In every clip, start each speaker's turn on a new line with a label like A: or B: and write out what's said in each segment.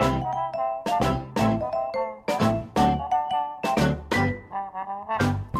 A: Música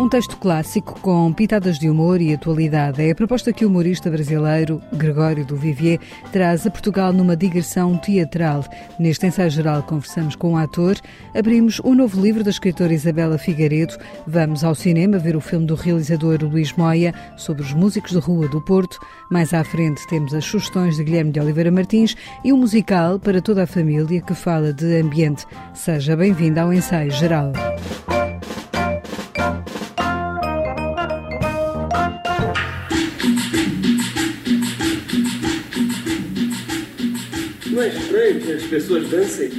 A: Um texto clássico com pitadas de humor e atualidade é a proposta que o humorista brasileiro Gregório do Vivier traz a Portugal numa digressão teatral. Neste ensaio geral conversamos com o ator, abrimos o novo livro da escritora Isabela Figueiredo, vamos ao cinema ver o filme do realizador Luís Moia sobre os músicos de rua do Porto. Mais à frente temos as sugestões de Guilherme de Oliveira Martins e um musical para toda a família que fala de ambiente. Seja bem-vindo ao ensaio geral.
B: Que as pessoas dancem?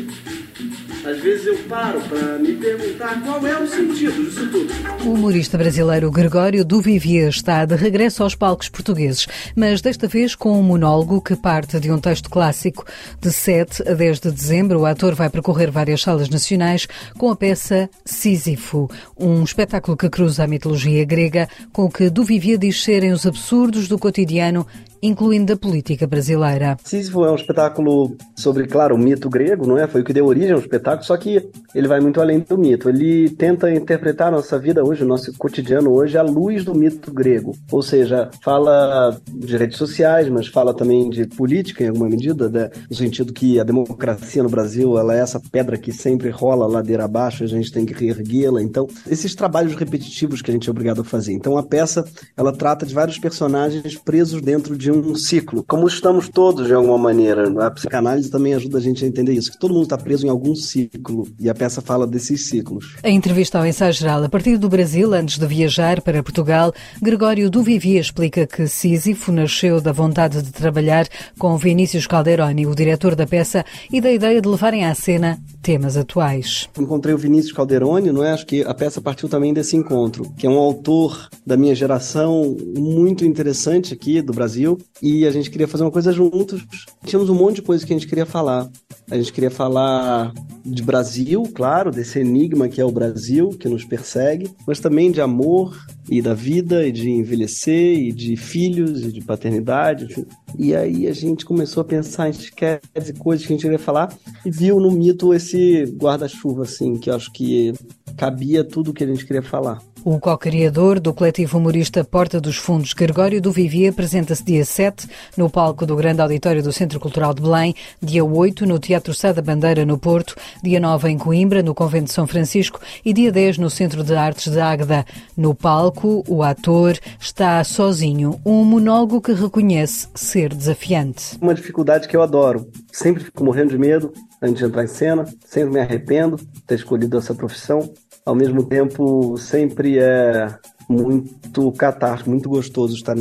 B: Às vezes eu paro para me perguntar qual é o sentido disso tudo.
A: O humorista brasileiro Gregório do Vivier está de regresso aos palcos portugueses, mas desta vez com um monólogo que parte de um texto clássico. De 7 a 10 de dezembro, o ator vai percorrer várias salas nacionais com a peça Sísifo, um espetáculo que cruza a mitologia grega com o que do Vivier diz serem os absurdos do cotidiano incluindo a política brasileira.
B: Sísifo é um espetáculo sobre, claro, o mito grego, não é? Foi o que deu origem ao espetáculo, só que ele vai muito além do mito. Ele tenta interpretar a nossa vida hoje, o nosso cotidiano hoje, à luz do mito grego. Ou seja, fala de redes sociais, mas fala também de política em alguma medida, né? no sentido que a democracia no Brasil ela é essa pedra que sempre rola ladeira abaixo, a gente tem que reerguê-la. Então, esses trabalhos repetitivos que a gente é obrigado a fazer. Então, a peça ela trata de vários personagens presos dentro de um ciclo, como estamos todos de alguma maneira. A psicanálise também ajuda a gente a entender isso, que todo mundo está preso em algum ciclo e a peça fala desses ciclos.
A: A entrevista ao ensaio geral a partir do Brasil, antes de viajar para Portugal, Gregório Duvivier explica que Sísifo nasceu da vontade de trabalhar com Vinícius Calderoni, o diretor da peça, e da ideia de levarem à cena temas atuais.
B: Encontrei o Vinícius Calderoni, não é? Acho que a peça partiu também desse encontro, que é um autor da minha geração muito interessante aqui do Brasil, e a gente queria fazer uma coisa juntos. Tínhamos um monte de coisa que a gente queria falar. A gente queria falar de Brasil, claro, desse enigma que é o Brasil, que nos persegue, mas também de amor e da vida, e de envelhecer, e de filhos, e de paternidade, enfim. E aí a gente começou a pensar em esquetes e coisas que a gente queria falar, e viu no mito esse guarda-chuva, assim, que eu acho que cabia tudo o que a gente queria falar.
A: O co-criador do coletivo humorista Porta dos Fundos, Gregório do Vivier, apresenta-se dia 7 no palco do Grande Auditório do Centro Cultural de Belém, dia 8 no Teatro Sá da Bandeira, no Porto, dia 9 em Coimbra, no Convento de São Francisco e dia 10 no Centro de Artes de Águeda. No palco, o ator está sozinho, um monólogo que reconhece ser desafiante.
B: Uma dificuldade que eu adoro. Sempre fico morrendo de medo antes de entrar em cena, sempre me arrependo de ter escolhido essa profissão ao mesmo tempo sempre é muito catártico, muito gostoso estar,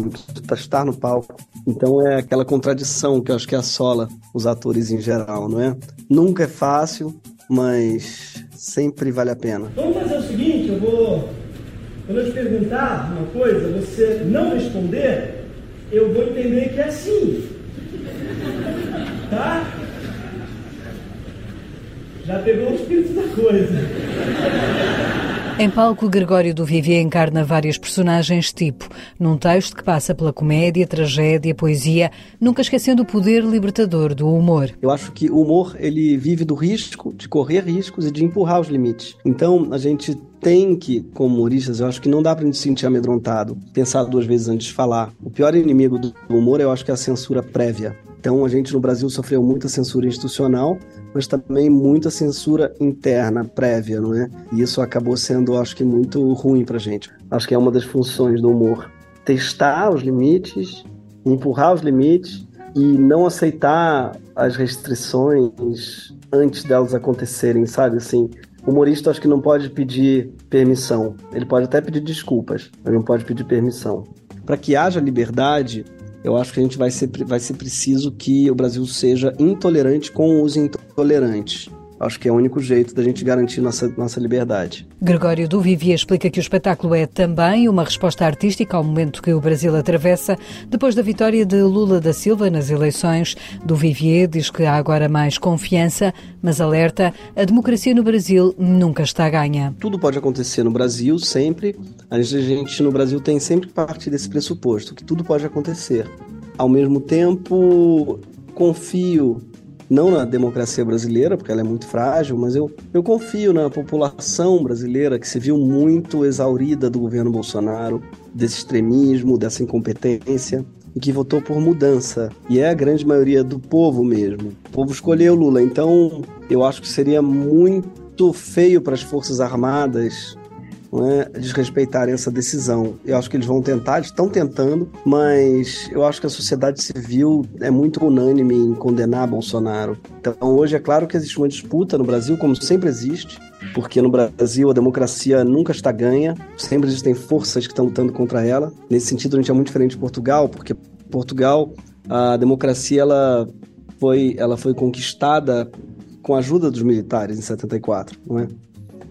B: estar no palco. Então é aquela contradição que eu acho que assola os atores em geral, não é? Nunca é fácil, mas sempre vale a pena.
C: Vamos fazer o seguinte, eu vou quando eu te perguntar uma coisa, você não responder, eu vou entender que é assim. Tá? Já pegou o espírito da coisa.
A: Em palco, Gregório do Vivier encarna várias personagens tipo, num texto que passa pela comédia, tragédia, poesia, nunca esquecendo o poder libertador do humor.
B: Eu acho que o humor, ele vive do risco, de correr riscos e de empurrar os limites. Então, a gente tem que, como humoristas, eu acho que não dá pra gente se sentir amedrontado, pensar duas vezes antes de falar. O pior inimigo do humor, eu acho que é a censura prévia. Então, a gente no Brasil sofreu muita censura institucional, mas também muita censura interna, prévia, não é? E isso acabou sendo, acho que, muito ruim pra gente. Acho que é uma das funções do humor. Testar os limites, empurrar os limites e não aceitar as restrições antes delas acontecerem, sabe? Assim, o humorista acho que não pode pedir permissão. Ele pode até pedir desculpas, mas não pode pedir permissão. Para que haja liberdade, eu acho que a gente vai ser, vai ser preciso que o Brasil seja intolerante com os intolerantes. Acho que é o único jeito da gente garantir nossa, nossa liberdade.
A: Gregório do Vivier explica que o espetáculo é também uma resposta artística ao momento que o Brasil atravessa depois da vitória de Lula da Silva nas eleições. Do Vivier diz que há agora mais confiança, mas alerta, a democracia no Brasil nunca está ganha.
B: Tudo pode acontecer no Brasil, sempre. A gente no Brasil tem sempre partir desse pressuposto, que tudo pode acontecer. Ao mesmo tempo, confio não na democracia brasileira, porque ela é muito frágil, mas eu, eu confio na população brasileira que se viu muito exaurida do governo Bolsonaro, desse extremismo, dessa incompetência e que votou por mudança. E é a grande maioria do povo mesmo. O povo escolheu Lula. Então, eu acho que seria muito feio para as Forças Armadas não é, desrespeitarem essa decisão. Eu acho que eles vão tentar, estão tentando, mas eu acho que a sociedade civil é muito unânime em condenar Bolsonaro. Então, hoje é claro que existe uma disputa no Brasil, como sempre existe, porque no Brasil a democracia nunca está ganha, sempre existem forças que estão lutando contra ela. Nesse sentido, a gente é muito diferente de Portugal, porque Portugal, a democracia ela foi, ela foi conquistada com a ajuda dos militares em 74, não é?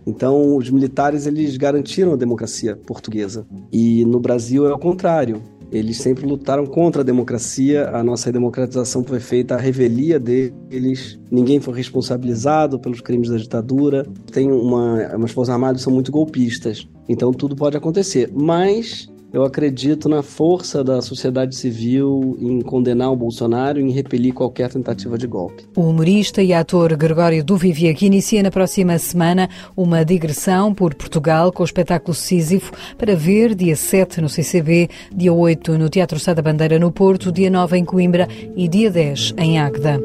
B: Então, os militares eles garantiram a democracia portuguesa. E no Brasil é o contrário. Eles sempre lutaram contra a democracia. A nossa democratização foi feita à revelia deles. Ninguém foi responsabilizado pelos crimes da ditadura. Tem uma, umas forças armadas são muito golpistas. Então tudo pode acontecer. Mas eu acredito na força da sociedade civil em condenar o Bolsonaro e em repelir qualquer tentativa de golpe.
A: O humorista e ator Gregório Duvivier, que inicia na próxima semana uma digressão por Portugal com o espetáculo Sísifo para ver dia 7 no CCB, dia 8 no Teatro Sá da Bandeira no Porto, dia 9 em Coimbra e dia 10 em Águeda.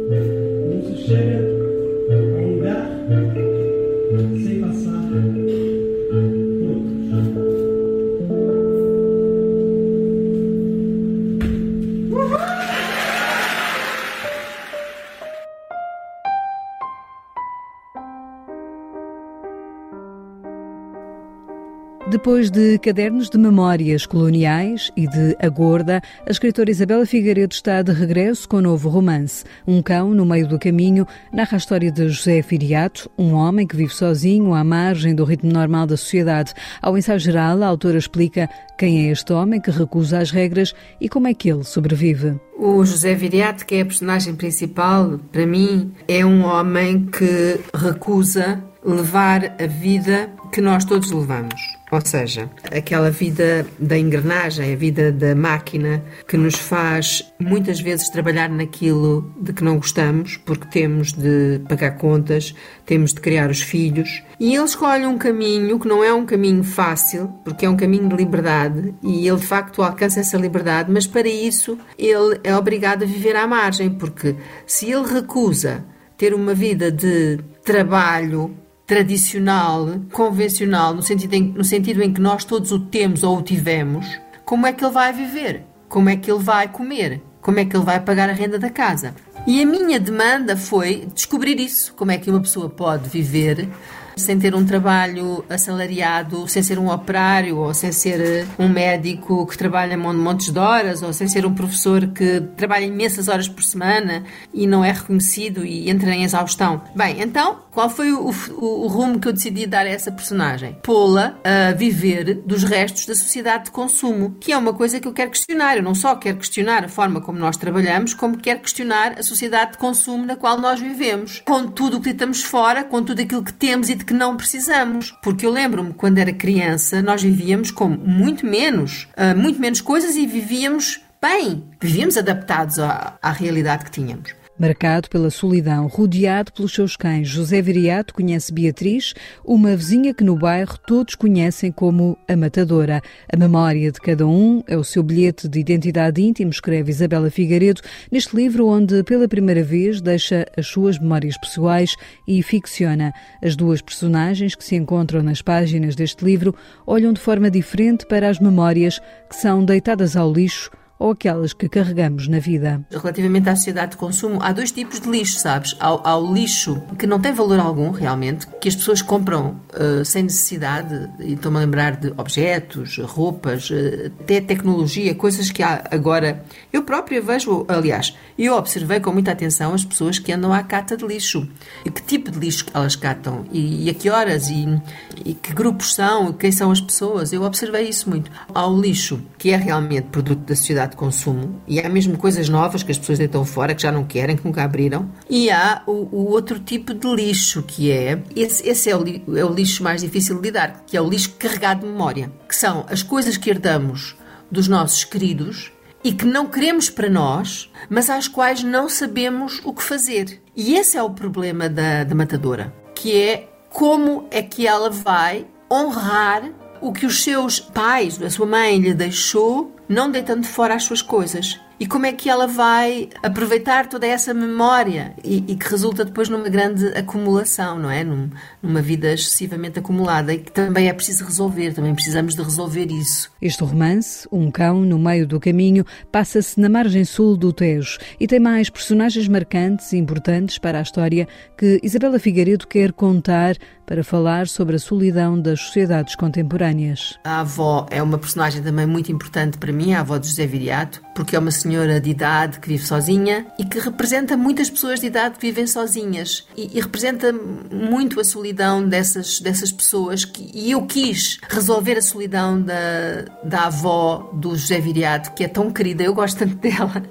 A: Depois de Cadernos de Memórias Coloniais e de A Gorda, a escritora Isabela Figueiredo está de regresso com um novo romance. Um cão no meio do caminho narra a história de José Firiato, um homem que vive sozinho à margem do ritmo normal da sociedade. Ao ensaio geral, a autora explica quem é este homem que recusa as regras e como é que ele sobrevive.
D: O José Viriato, que é a personagem principal, para mim, é um homem que recusa levar a vida que nós todos levamos. Ou seja, aquela vida da engrenagem, a vida da máquina que nos faz muitas vezes trabalhar naquilo de que não gostamos, porque temos de pagar contas, temos de criar os filhos. E ele escolhe um caminho que não é um caminho fácil, porque é um caminho de liberdade e ele de facto alcança essa liberdade, mas para isso ele é obrigado a viver à margem, porque se ele recusa ter uma vida de trabalho, tradicional, convencional, no sentido, em, no sentido em que nós todos o temos ou o tivemos, como é que ele vai viver? Como é que ele vai comer? Como é que ele vai pagar a renda da casa? E a minha demanda foi descobrir isso. Como é que uma pessoa pode viver sem ter um trabalho assalariado, sem ser um operário, ou sem ser eh, um médico que trabalha montes de horas, ou sem ser um professor que trabalha imensas horas por semana e não é reconhecido e entra em exaustão. Bem, então, qual foi o, o, o rumo que eu decidi dar a essa personagem? Pô-la a viver dos restos da sociedade de consumo, que é uma coisa que eu quero questionar. Eu não só quero questionar a forma como nós trabalhamos, como quero questionar a sociedade de consumo na qual nós vivemos, com tudo o que estamos fora, com tudo aquilo que temos e de que não precisamos. Porque eu lembro-me, quando era criança, nós vivíamos com muito menos, uh, muito menos coisas e vivíamos bem. Vivíamos adaptados à, à realidade que tínhamos.
A: Marcado pela solidão, rodeado pelos seus cães, José Viriato conhece Beatriz, uma vizinha que no bairro todos conhecem como a Matadora. A memória de cada um é o seu bilhete de identidade íntimo, escreve Isabela Figueiredo, neste livro onde pela primeira vez deixa as suas memórias pessoais e ficciona. As duas personagens que se encontram nas páginas deste livro olham de forma diferente para as memórias que são deitadas ao lixo ou aquelas que carregamos na vida.
D: Relativamente à sociedade de consumo, há dois tipos de lixo, sabes? Há, há o lixo que não tem valor algum, realmente, que as pessoas compram uh, sem necessidade, e estou-me a lembrar de objetos, roupas, uh, até tecnologia, coisas que há agora. Eu própria vejo, aliás, eu observei com muita atenção as pessoas que andam à cata de lixo. E que tipo de lixo elas catam? E, e a que horas? E, e que grupos são? Quem são as pessoas? Eu observei isso muito. Há o lixo, que é realmente produto da sociedade de consumo e há mesmo coisas novas que as pessoas deitam fora, que já não querem, que nunca abriram. E há o, o outro tipo de lixo, que é esse, esse é, o, é o lixo mais difícil de lidar, que é o lixo carregado de memória, que são as coisas que herdamos dos nossos queridos e que não queremos para nós, mas às quais não sabemos o que fazer. E esse é o problema da, da matadora, que é como é que ela vai honrar o que os seus pais, a sua mãe lhe deixou, não deitando fora as suas coisas e como é que ela vai aproveitar toda essa memória e, e que resulta depois numa grande acumulação, não é? Num, numa vida excessivamente acumulada e que também é preciso resolver, também precisamos de resolver isso.
A: Este romance, Um Cão no Meio do Caminho, passa-se na margem sul do Tejo e tem mais personagens marcantes e importantes para a história que Isabela Figueiredo quer contar para falar sobre a solidão das sociedades contemporâneas.
D: A avó é uma personagem também muito importante para mim, a avó de José Viriato, porque é uma senhora de idade que vive sozinha e que representa muitas pessoas de idade que vivem sozinhas e, e representa muito a solidão dessas, dessas pessoas que, e eu quis resolver a solidão da, da avó do José Viriato, que é tão querida, eu gosto tanto dela.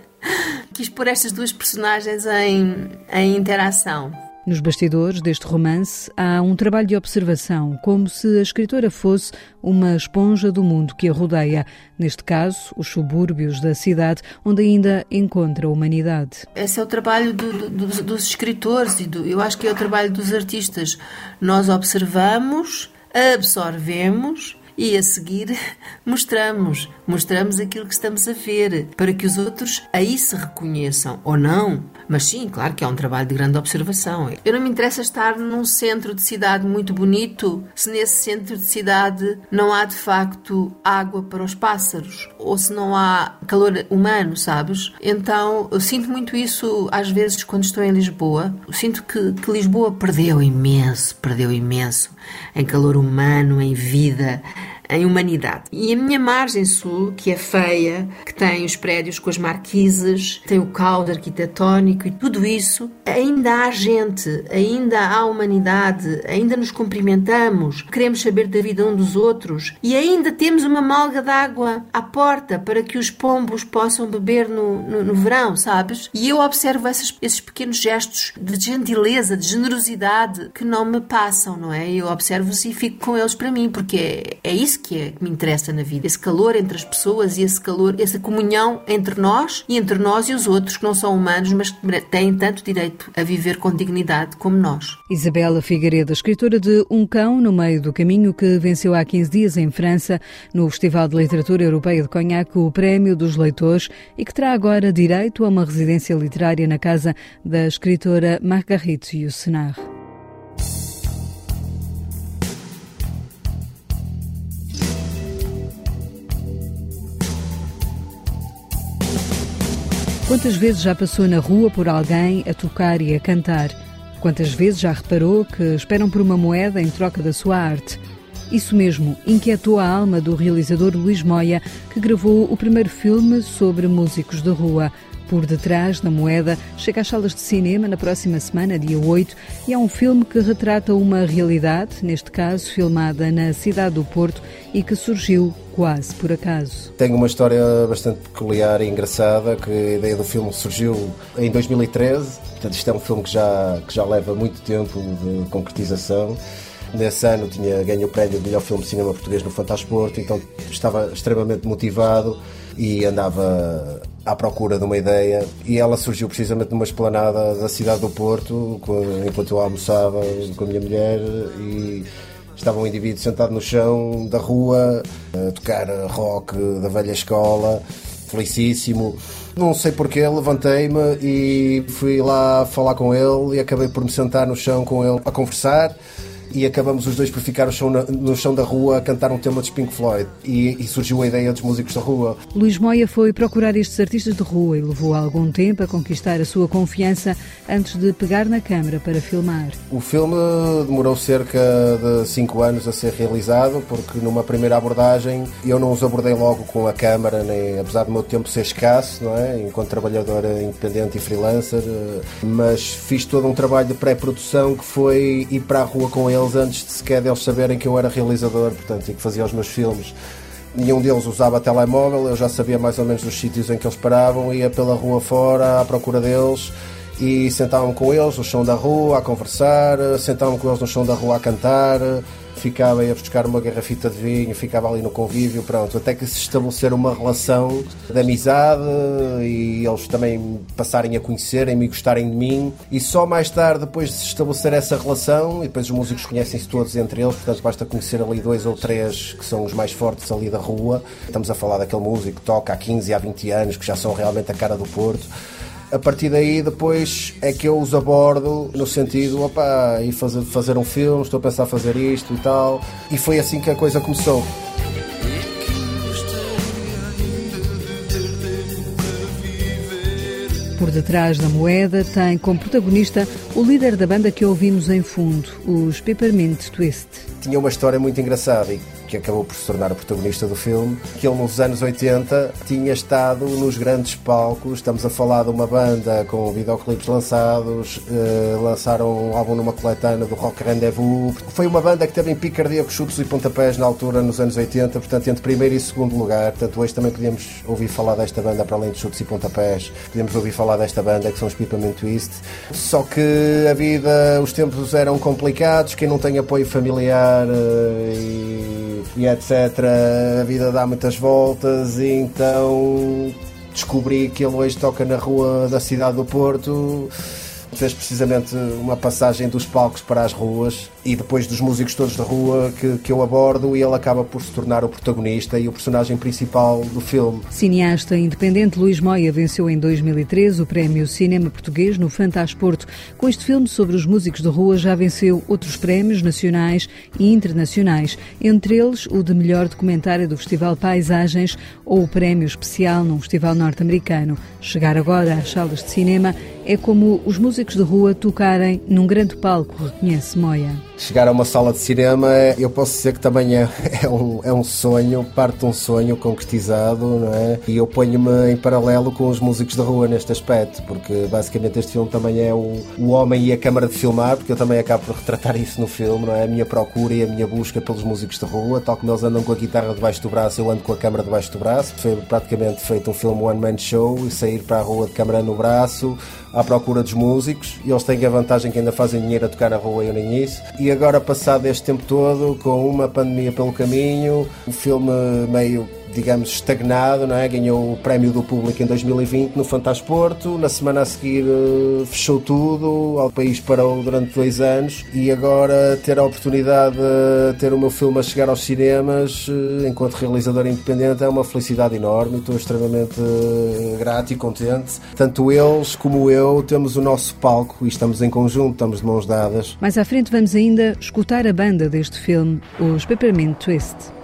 D: Quis pôr estas duas personagens em, em interação.
A: Nos bastidores deste romance há um trabalho de observação, como se a escritora fosse uma esponja do mundo que a rodeia, neste caso, os subúrbios da cidade, onde ainda encontra a humanidade.
D: Esse é o trabalho do, do, dos escritores e do, eu acho que é o trabalho dos artistas. Nós observamos, absorvemos e a seguir mostramos, mostramos aquilo que estamos a ver, para que os outros aí se reconheçam ou não. Mas sim, claro que é um trabalho de grande observação. Eu não me interessa estar num centro de cidade muito bonito se nesse centro de cidade não há de facto água para os pássaros ou se não há calor humano, sabes? Então eu sinto muito isso às vezes quando estou em Lisboa. Eu sinto que, que Lisboa perdeu imenso, perdeu imenso em calor humano, em vida em humanidade. E a minha margem sul, que é feia, que tem os prédios com as marquises, tem o caldo arquitetónico e tudo isso, ainda há gente, ainda há humanidade, ainda nos cumprimentamos, queremos saber da vida um dos outros e ainda temos uma malga d'água à porta para que os pombos possam beber no, no, no verão, sabes? E eu observo esses, esses pequenos gestos de gentileza, de generosidade que não me passam, não é? Eu observo-os e fico com eles para mim, porque é, é isso que, é, que me interessa na vida. Esse calor entre as pessoas e esse calor, essa comunhão entre nós e entre nós e os outros que não são humanos, mas que têm tanto direito a viver com dignidade como nós.
A: Isabela Figueiredo, escritora de Um Cão no Meio do Caminho, que venceu há 15 dias em França, no Festival de Literatura Europeia de Cognac, o Prémio dos Leitores e que terá agora direito a uma residência literária na casa da escritora Marguerite Yourcenar. Quantas vezes já passou na rua por alguém a tocar e a cantar? Quantas vezes já reparou que esperam por uma moeda em troca da sua arte? Isso mesmo inquietou a alma do realizador Luís Moia, que gravou o primeiro filme sobre músicos de rua. Por Detrás da Moeda chega às salas de cinema na próxima semana, dia 8, e é um filme que retrata uma realidade, neste caso filmada na cidade do Porto e que surgiu quase por acaso.
E: Tenho uma história bastante peculiar e engraçada, que a ideia do filme surgiu em 2013, portanto isto é um filme que já, que já leva muito tempo de concretização. Nesse ano tinha ganho o prémio de melhor filme de cinema português no Fantasporto, então estava extremamente motivado e andava à procura de uma ideia e ela surgiu precisamente numa esplanada da cidade do Porto, enquanto eu almoçava com a minha mulher e estava um indivíduo sentado no chão da rua a tocar rock da velha escola, felicíssimo. Não sei porquê, levantei-me e fui lá falar com ele e acabei por me sentar no chão com ele a conversar e acabamos os dois por ficar no chão, da rua a cantar um tema dos Pink Floyd e, e, surgiu a ideia dos músicos da rua.
A: Luís Moia foi procurar estes artistas de rua e levou algum tempo a conquistar a sua confiança antes de pegar na câmara para filmar.
E: O filme demorou cerca de 5 anos a ser realizado porque numa primeira abordagem eu não os abordei logo com a câmara, nem, apesar do meu tempo ser escasso, não é? enquanto trabalhador independente e freelancer, mas fiz todo um trabalho de pré-produção que foi ir para a rua com eles antes de sequer deles saberem que eu era realizador, portanto, e que fazia os meus filmes. Nenhum deles usava telemóvel, eu já sabia mais ou menos dos sítios em que eles paravam, ia pela rua fora à procura deles e sentava-me com eles no chão da rua a conversar, sentava-me com eles no chão da rua a cantar, ficava a buscar uma garrafita de vinho, ficava ali no convívio, pronto, até que se estabelecer uma relação de amizade e eles também passarem a conhecerem-me e gostarem de mim. E só mais tarde, depois de se estabelecer essa relação, e depois os músicos conhecem-se todos entre eles, portanto basta conhecer ali dois ou três que são os mais fortes ali da rua. Estamos a falar daquele músico que toca há 15, há 20 anos, que já são realmente a cara do Porto a partir daí depois é que eu os abordo no sentido, opa, e fazer, fazer um filme, estou a pensar fazer isto e tal. E foi assim que a coisa começou.
A: Por detrás da moeda tem como protagonista o líder da banda que ouvimos em fundo, os Peppermint Twist.
E: Tinha uma história muito engraçada e que acabou por se tornar o protagonista do filme, que ele nos anos 80 tinha estado nos grandes palcos. Estamos a falar de uma banda com videoclipes lançados, eh, lançaram um álbum numa coletânea do Rock Rendezvous. Foi uma banda que teve em picardia com chutos e pontapés na altura, nos anos 80, portanto, entre primeiro e segundo lugar. Portanto, hoje também podemos ouvir falar desta banda para além de chutos e pontapés. Podemos ouvir falar desta banda que são os Pipament Twist. Só que a vida, os tempos eram complicados, quem não tem apoio familiar eh, e e etc. A vida dá muitas voltas e então descobri que ele hoje toca na rua da cidade do Porto. Fez precisamente uma passagem dos palcos para as ruas e depois dos músicos todos da rua que, que eu abordo e ele acaba por se tornar o protagonista e o personagem principal do filme.
A: Cineasta independente Luís Moia venceu em 2013 o Prémio Cinema Português no Fantasporto. Com este filme sobre os músicos de rua já venceu outros prémios nacionais e internacionais, entre eles o de melhor documentário do Festival Paisagens ou o prémio especial num festival norte-americano. Chegar agora às salas de cinema é como os músicos de rua tocarem num grande palco, reconhece Moia
E: chegar a uma sala de cinema, eu posso dizer que também é, é, um, é um sonho, parte de um sonho concretizado, não é? E eu ponho-me em paralelo com os músicos de rua neste aspecto, porque basicamente este filme também é o, o homem e a câmara de filmar, porque eu também acabo por retratar isso no filme, não é? A minha procura e a minha busca pelos músicos de rua, tal como eles andam com a guitarra debaixo do braço, eu ando com a câmara debaixo do braço. Foi praticamente feito um filme one-man show e sair para a rua de câmara no braço, à procura dos músicos, e eles têm a vantagem que ainda fazem dinheiro a tocar na rua eu nem isso. E agora, passado este tempo todo, com uma pandemia pelo caminho, o filme meio digamos, estagnado, não é? ganhou o prémio do público em 2020 no Fantasporto, na semana a seguir eh, fechou tudo, o país parou durante dois anos e agora ter a oportunidade de ter o meu filme a chegar aos cinemas eh, enquanto realizador independente é uma felicidade enorme, estou extremamente eh, grato e contente. Tanto eles como eu temos o nosso palco e estamos em conjunto, estamos de mãos dadas.
A: Mais à frente vamos ainda escutar a banda deste filme, os Peppermint Twist.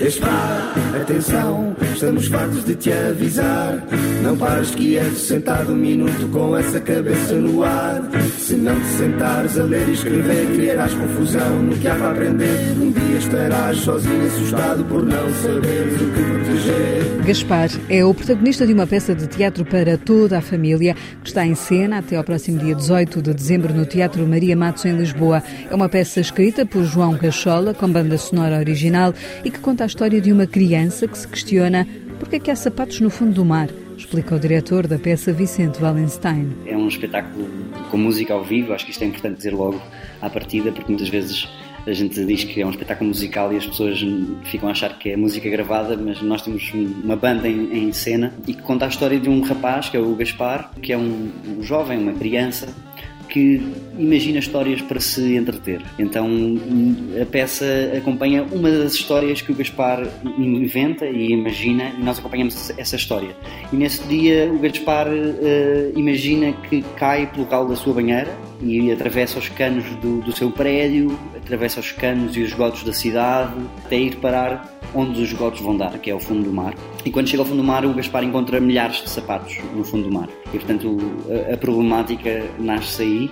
F: Gaspar, atenção, estamos fartos de te avisar. Não pares quieto, sentado um minuto com essa cabeça no ar. Se não te sentares a ler e escrever, criarás confusão no que há para aprender. Um dia estarás sozinho, assustado por não saberes o que proteger.
A: Gaspar é o protagonista de uma peça de teatro para toda a família, que está em cena até ao próximo dia 18 de dezembro no Teatro Maria Matos, em Lisboa. É uma peça escrita por João Cachola, com banda sonora original, e que conta a história de uma criança que se questiona porque é que há sapatos no fundo do mar, explica o diretor da peça Vicente Wallenstein.
G: É um espetáculo com música ao vivo, acho que isto é importante dizer logo à partida, porque muitas vezes a gente diz que é um espetáculo musical e as pessoas ficam a achar que é música gravada, mas nós temos uma banda em, em cena e que conta a história de um rapaz, que é o Gaspar, que é um, um jovem, uma criança, que imagina histórias para se entreter. Então a peça acompanha uma das histórias que o Gaspar inventa e imagina e nós acompanhamos essa história. E nesse dia o Gaspar uh, imagina que cai pelo ralo da sua banheira e atravessa os canos do, do seu prédio, atravessa os canos e os esgotos da cidade até ir parar onde os esgotos vão dar, que é o fundo do mar. E quando chega ao fundo do mar, o Gaspar encontra milhares de sapatos no fundo do mar. E portanto a, a problemática nasce aí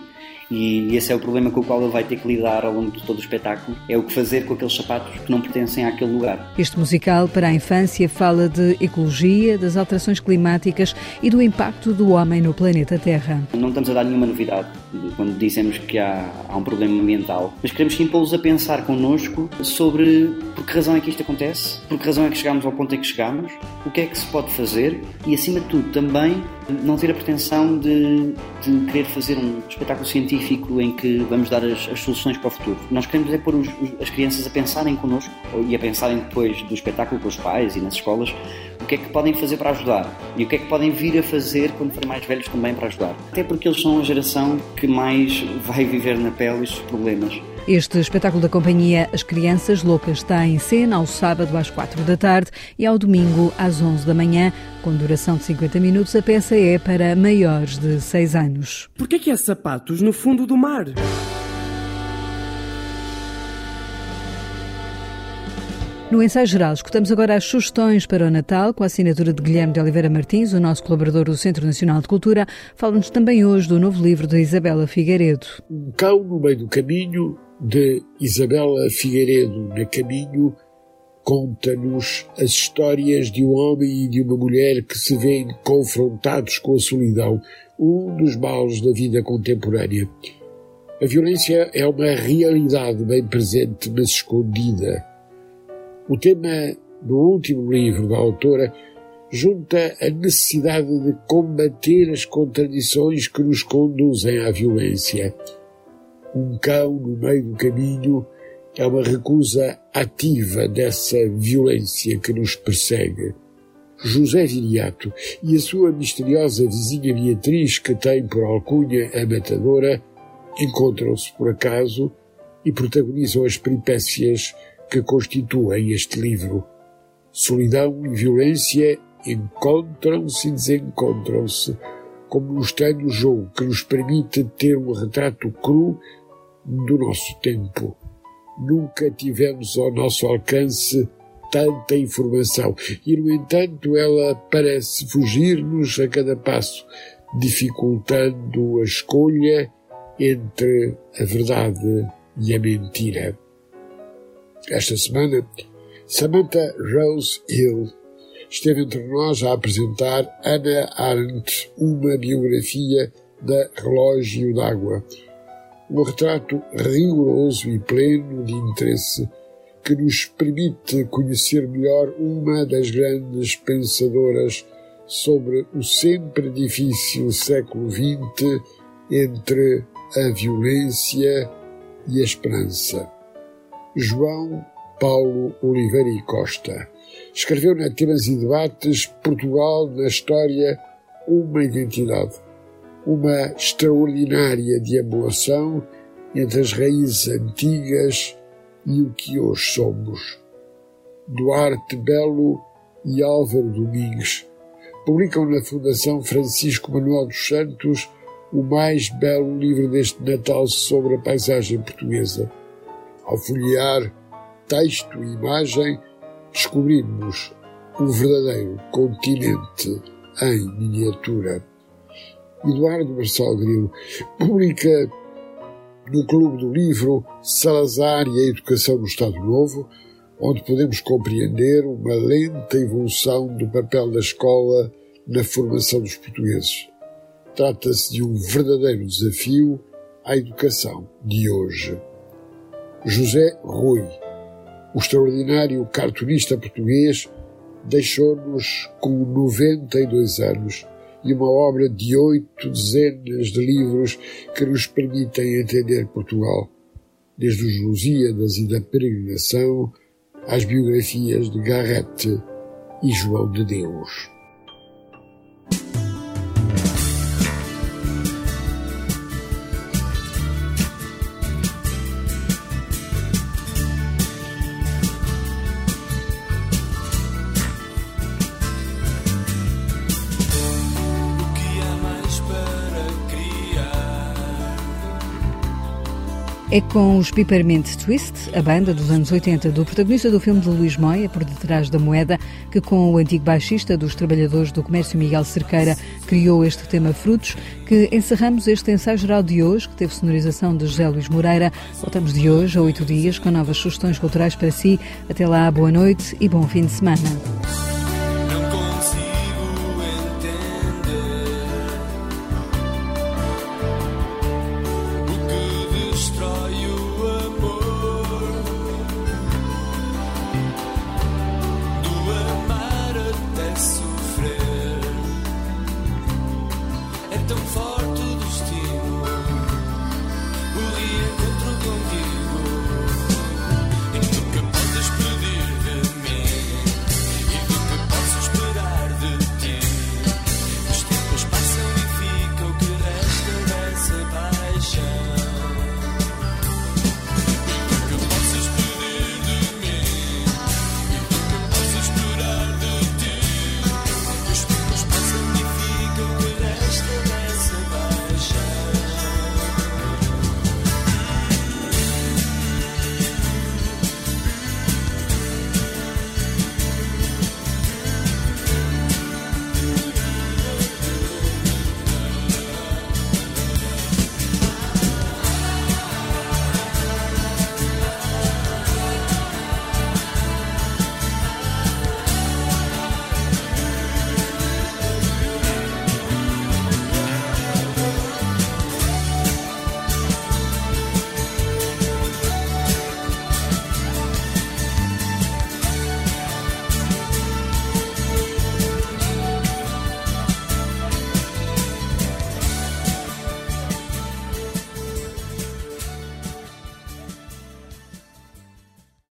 G: E esse é o problema com o qual ele vai ter que lidar ao longo de todo o espetáculo, é o que fazer com aqueles sapatos que não pertencem àquele lugar.
A: Este musical para a infância fala de ecologia, das alterações climáticas e do impacto do homem no planeta Terra.
G: Não estamos a dar nenhuma novidade quando dizemos que há, há um problema ambiental, mas queremos sim pô-los a pensar connosco sobre por que razão é que isto acontece, por que razão é que chegamos ao ponto em que chegamos, o que é que se pode fazer e, acima de tudo, também não ter a pretensão de, de querer fazer um espetáculo científico em que vamos dar as, as soluções para o futuro. Nós queremos é pôr os, as crianças a pensarem connosco e a pensarem depois do espetáculo com os pais e nas escolas o que é que podem fazer para ajudar e o que é que podem vir a fazer quando forem mais velhos também para ajudar. Até porque eles são a geração que mais vai viver na pele estes problemas.
A: Este espetáculo da companhia As Crianças Loucas está em cena ao sábado às 4 da tarde e ao domingo às 11 da manhã, com duração de 50 minutos. A peça é para maiores de 6 anos.
H: Por que há sapatos no fundo do mar?
A: No ensaio geral, escutamos agora as sugestões para o Natal, com a assinatura de Guilherme de Oliveira Martins, o nosso colaborador do Centro Nacional de Cultura. Fala-nos também hoje do novo livro de Isabela Figueiredo.
I: Um cão no meio do caminho, de Isabela Figueiredo. Na caminho, conta-nos as histórias de um homem e de uma mulher que se veem confrontados com a solidão, um dos males da vida contemporânea. A violência é uma realidade bem presente, mas escondida o tema do último livro da autora junta a necessidade de combater as contradições que nos conduzem à violência. Um cão no meio do caminho é uma recusa ativa dessa violência que nos persegue. José Viriato e a sua misteriosa vizinha Beatriz, que tem por alcunha a matadora, encontram-se por acaso e protagonizam as peripécias que constituem este livro. Solidão e violência encontram-se e desencontram-se, como um estranho jogo que nos permite ter um retrato cru do nosso tempo. Nunca tivemos ao nosso alcance tanta informação e, no entanto, ela parece fugir-nos a cada passo, dificultando a escolha entre a verdade e a mentira. Esta semana, Samantha Rose Hill esteve entre nós a apresentar Anna Arendt, uma biografia da Relógio d'Água. Um retrato rigoroso e pleno de interesse que nos permite conhecer melhor uma das grandes pensadoras sobre o sempre difícil século XX entre a violência e a esperança. João Paulo Oliveira e Costa. Escreveu na Temas e Debates Portugal na História uma identidade, uma extraordinária deambulação entre as raízes antigas e o que hoje somos. Duarte Belo e Álvaro Domingues publicam na Fundação Francisco Manuel dos Santos o mais belo livro deste Natal sobre a paisagem portuguesa. Ao folhear texto e imagem, descobrimos o verdadeiro continente em miniatura. Eduardo Marçal Grilo publica no Clube do Livro Salazar e a Educação no Estado Novo, onde podemos compreender uma lenta evolução do papel da escola na formação dos portugueses. Trata-se de um verdadeiro desafio à educação de hoje. José Rui, o extraordinário cartunista português, deixou-nos com 92 anos e uma obra de oito dezenas de livros que nos permitem entender Portugal, desde os Lusíadas e da Peregrinação às biografias de Garrett e João de Deus.
A: É com os Peppermint Twist, a banda dos anos 80 do protagonista do filme de Luís Moia, Por Detrás da Moeda, que com o antigo baixista dos Trabalhadores do Comércio Miguel Cerqueira criou este tema Frutos, que encerramos este ensaio geral de hoje, que teve sonorização de José Luís Moreira. Voltamos de hoje a oito dias com novas sugestões culturais para si. Até lá, boa noite e bom fim de semana.